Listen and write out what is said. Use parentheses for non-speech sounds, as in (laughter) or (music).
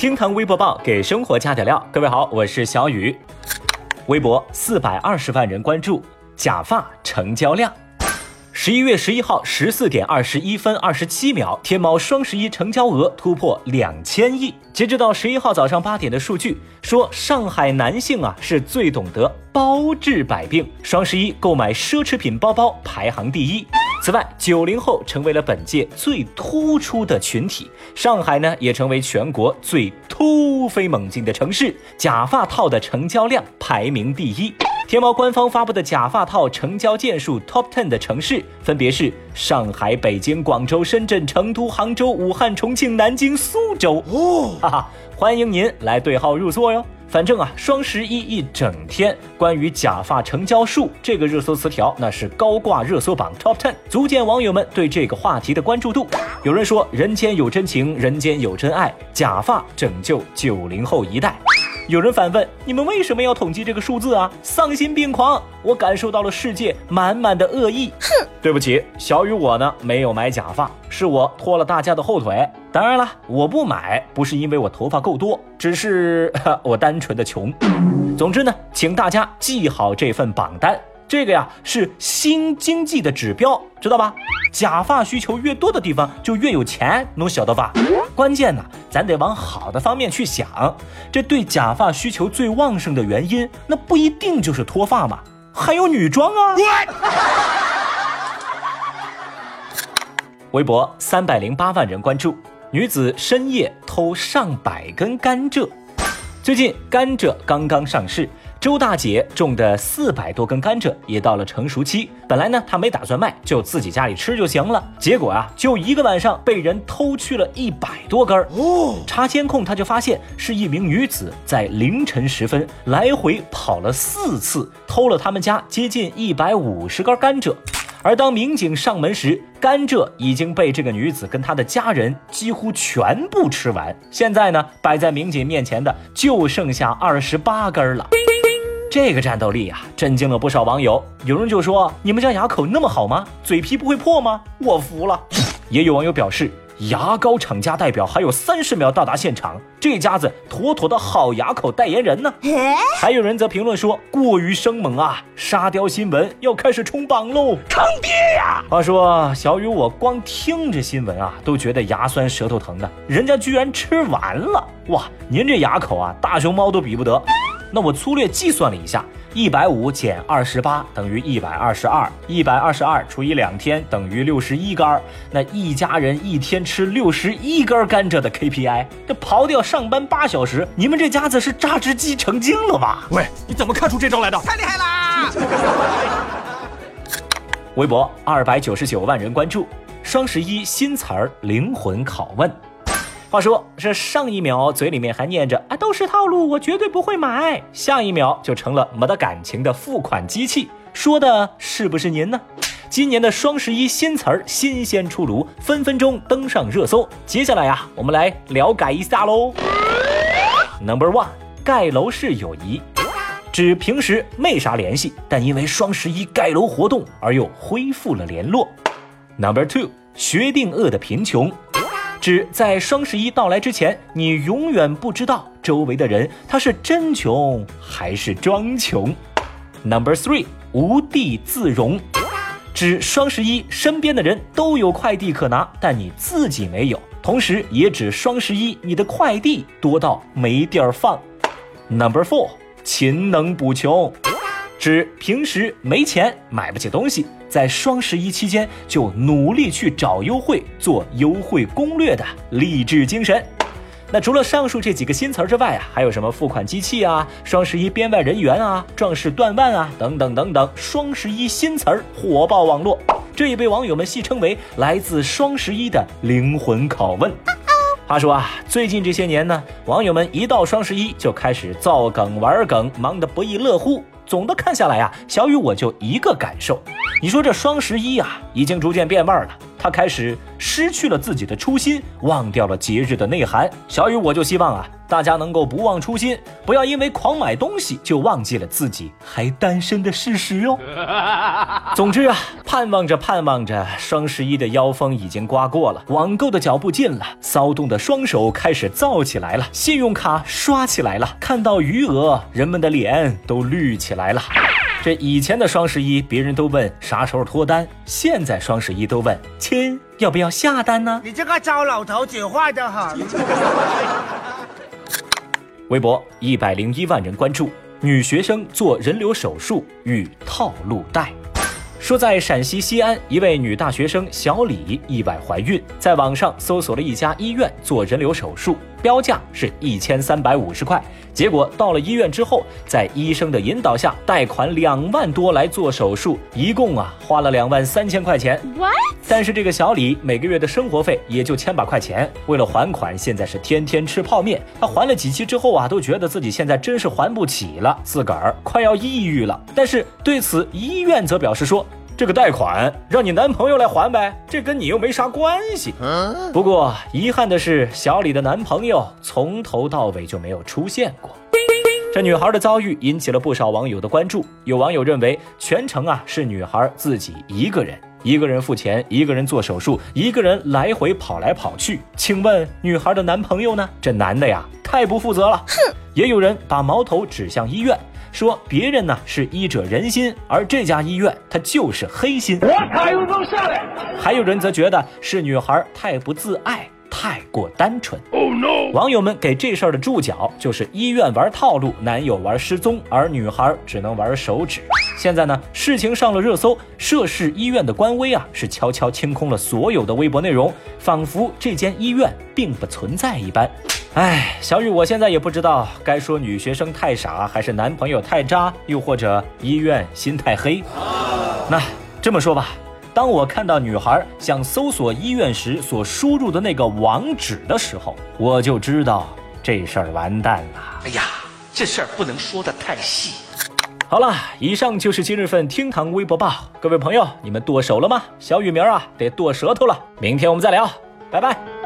厅堂微博报给生活加点料。各位好，我是小雨。微博四百二十万人关注，假发成交量。十一月十一号十四点二十一分二十七秒，天猫双十一成交额突破两千亿。截止到十一号早上八点的数据说，上海男性啊是最懂得包治百病，双十一购买奢侈品包包排行第一。此外，九零后成为了本届最突出的群体，上海呢也成为全国最突飞猛进的城市，假发套的成交量排名第一。天猫官方发布的假发套成交件数 Top Ten 的城市分别是上海、北京、广州、深圳、成都、杭州、武汉、重庆、南京、苏州。哦，哈哈，欢迎您来对号入座哟。反正啊，双十一一整天，关于假发成交数这个热搜词条，那是高挂热搜榜 Top Ten，足见网友们对这个话题的关注度。有人说，人间有真情，人间有真爱，假发拯救九零后一代。有人反问：你们为什么要统计这个数字啊？丧心病狂！我感受到了世界满满的恶意。哼，对不起，小雨我呢没有买假发，是我拖了大家的后腿。当然了，我不买不是因为我头发够多，只是 (laughs) 我单纯的穷。总之呢，请大家记好这份榜单。这个呀是新经济的指标，知道吧？假发需求越多的地方就越有钱，能晓得吧？关键呢，咱得往好的方面去想。这对假发需求最旺盛的原因，那不一定就是脱发嘛，还有女装啊。微博三百零八万人关注，女子深夜偷上百根甘蔗。最近甘蔗刚刚上市。周大姐种的四百多根甘蔗也到了成熟期，本来呢她没打算卖，就自己家里吃就行了。结果啊，就一个晚上被人偷去了一百多根儿。哦，查监控，她就发现是一名女子在凌晨时分来回跑了四次，偷了他们家接近一百五十根甘蔗。而当民警上门时，甘蔗已经被这个女子跟她的家人几乎全部吃完。现在呢，摆在民警面前的就剩下二十八根了。这个战斗力啊，震惊了不少网友。有人就说：“你们家牙口那么好吗？嘴皮不会破吗？”我服了。也有网友表示，牙膏厂家代表还有三十秒到达现场，这家子妥妥的好牙口代言人呢。还有人则评论说：“过于生猛啊！沙雕新闻要开始冲榜喽，坑爹呀！”话说小雨，我光听着新闻啊，都觉得牙酸舌头疼的。人家居然吃完了哇！您这牙口啊，大熊猫都比不得。那我粗略计算了一下，一百五减二十八等于一百二十二，一百二十二除以两天等于六十一根儿。那一家人一天吃六十一根甘蔗的 KPI，这刨掉上班八小时，你们这家子是榨汁机成精了吧？喂，你怎么看出这招来的？太厉害啦！(laughs) 微博二百九十九万人关注，双十一新词儿灵魂拷问。话说，这上一秒嘴里面还念着啊都是套路，我绝对不会买，下一秒就成了没得感情的付款机器，说的是不是您呢？今年的双十一新词儿新鲜出炉，分分钟登上热搜。接下来呀，我们来了解一下喽。Number one，盖楼式友谊，指平时没啥联系，但因为双十一盖楼活动而又恢复了联络。Number two，薛定谔的贫穷。指在双十一到来之前，你永远不知道周围的人他是真穷还是装穷。Number three，无地自容，指双十一身边的人都有快递可拿，但你自己没有。同时也指双十一你的快递多到没地儿放。Number four，勤能补穷。指平时没钱买不起东西，在双十一期间就努力去找优惠、做优惠攻略的励志精神。那除了上述这几个新词儿之外啊，还有什么付款机器啊、双十一编外人员啊、壮士断腕啊等等等等，双十一新词儿火爆网络，这也被网友们戏称为来自双十一的灵魂拷问。话说啊，最近这些年呢，网友们一到双十一就开始造梗玩梗，忙得不亦乐乎。总的看下来啊，小雨我就一个感受，你说这双十一啊，已经逐渐变味儿了。他开始失去了自己的初心，忘掉了节日的内涵。小雨，我就希望啊，大家能够不忘初心，不要因为狂买东西就忘记了自己还单身的事实哦。(laughs) 总之啊，盼望着盼望着，双十一的妖风已经刮过了，网购的脚步近了，骚动的双手开始造起来了，信用卡刷起来了，看到余额，人们的脸都绿起来了。这以前的双十一，别人都问啥时候脱单，现在双十一都问亲要不要下单呢？你这个糟老头子坏得很。微博一百零一万人关注，女学生做人流手术遇套路贷。说在陕西西安，一位女大学生小李意外怀孕，在网上搜索了一家医院做人流手术，标价是一千三百五十块。结果到了医院之后，在医生的引导下，贷款两万多来做手术，一共啊花了两万三千块钱。但是这个小李每个月的生活费也就千把块钱，为了还款，现在是天天吃泡面。他还了几期之后啊，都觉得自己现在真是还不起了，自个儿快要抑郁了。但是对此，医院则表示说。这个贷款让你男朋友来还呗，这跟你又没啥关系。不过遗憾的是，小李的男朋友从头到尾就没有出现过。这女孩的遭遇引起了不少网友的关注。有网友认为，全程啊是女孩自己一个人，一个人付钱，一个人做手术，一个人来回跑来跑去。请问女孩的男朋友呢？这男的呀，太不负责了。哼！也有人把矛头指向医院。说别人呢是医者仁心，而这家医院它就是黑心。我卡又能下来。还有人则觉得是女孩太不自爱，太过单纯。Oh no！网友们给这事儿的注脚就是医院玩套路，男友玩失踪，而女孩只能玩手指。现在呢，事情上了热搜，涉事医院的官微啊是悄悄清空了所有的微博内容，仿佛这间医院并不存在一般。哎，小雨，我现在也不知道该说女学生太傻，还是男朋友太渣，又或者医院心太黑。那这么说吧，当我看到女孩想搜索医院时所输入的那个网址的时候，我就知道这事儿完蛋了。哎呀，这事儿不能说的太细。好了，以上就是今日份厅堂微博报。各位朋友，你们剁手了吗？小雨明儿啊，得剁舌头了。明天我们再聊，拜拜。